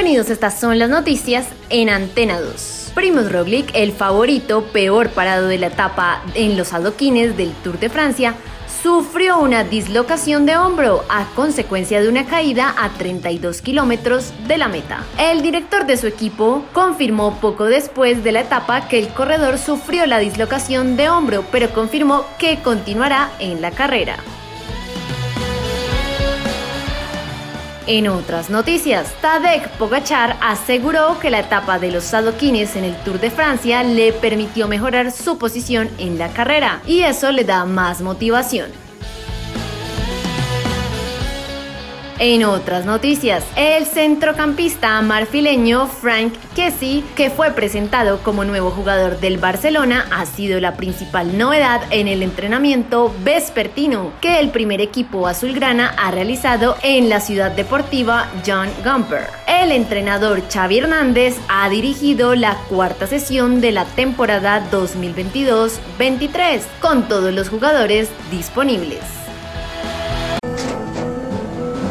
Bienvenidos, estas son las noticias en Antena 2. Primoz Roglic, el favorito peor parado de la etapa en los adoquines del Tour de Francia, sufrió una dislocación de hombro a consecuencia de una caída a 32 kilómetros de la meta. El director de su equipo confirmó poco después de la etapa que el corredor sufrió la dislocación de hombro, pero confirmó que continuará en la carrera. En otras noticias, Tadej Pogachar aseguró que la etapa de los adoquines en el Tour de Francia le permitió mejorar su posición en la carrera y eso le da más motivación. En otras noticias, el centrocampista marfileño Frank Kessie, que fue presentado como nuevo jugador del Barcelona, ha sido la principal novedad en el entrenamiento vespertino que el primer equipo azulgrana ha realizado en la ciudad deportiva John Gumper. El entrenador Xavi Hernández ha dirigido la cuarta sesión de la temporada 2022-23 con todos los jugadores disponibles.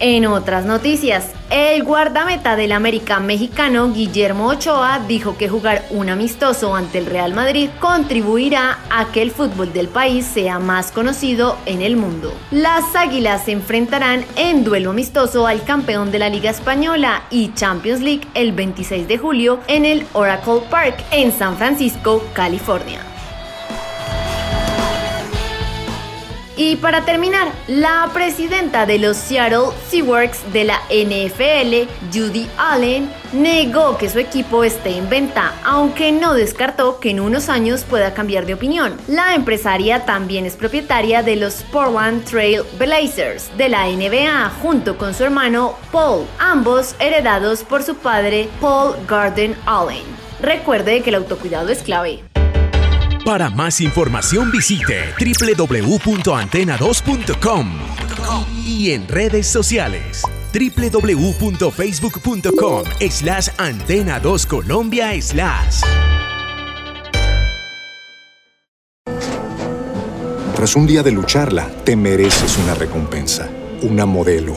En otras noticias, el guardameta del América mexicano Guillermo Ochoa dijo que jugar un amistoso ante el Real Madrid contribuirá a que el fútbol del país sea más conocido en el mundo. Las Águilas se enfrentarán en duelo amistoso al campeón de la Liga Española y Champions League el 26 de julio en el Oracle Park en San Francisco, California. Y para terminar, la presidenta de los Seattle Seahawks de la NFL, Judy Allen, negó que su equipo esté en venta, aunque no descartó que en unos años pueda cambiar de opinión. La empresaria también es propietaria de los Portland Trail Blazers de la NBA junto con su hermano Paul, ambos heredados por su padre Paul Garden Allen. Recuerde que el autocuidado es clave. Para más información visite www.antena2.com y en redes sociales www.facebook.com slash antena 2 Colombia slash. Tras un día de lucharla, te mereces una recompensa, una modelo,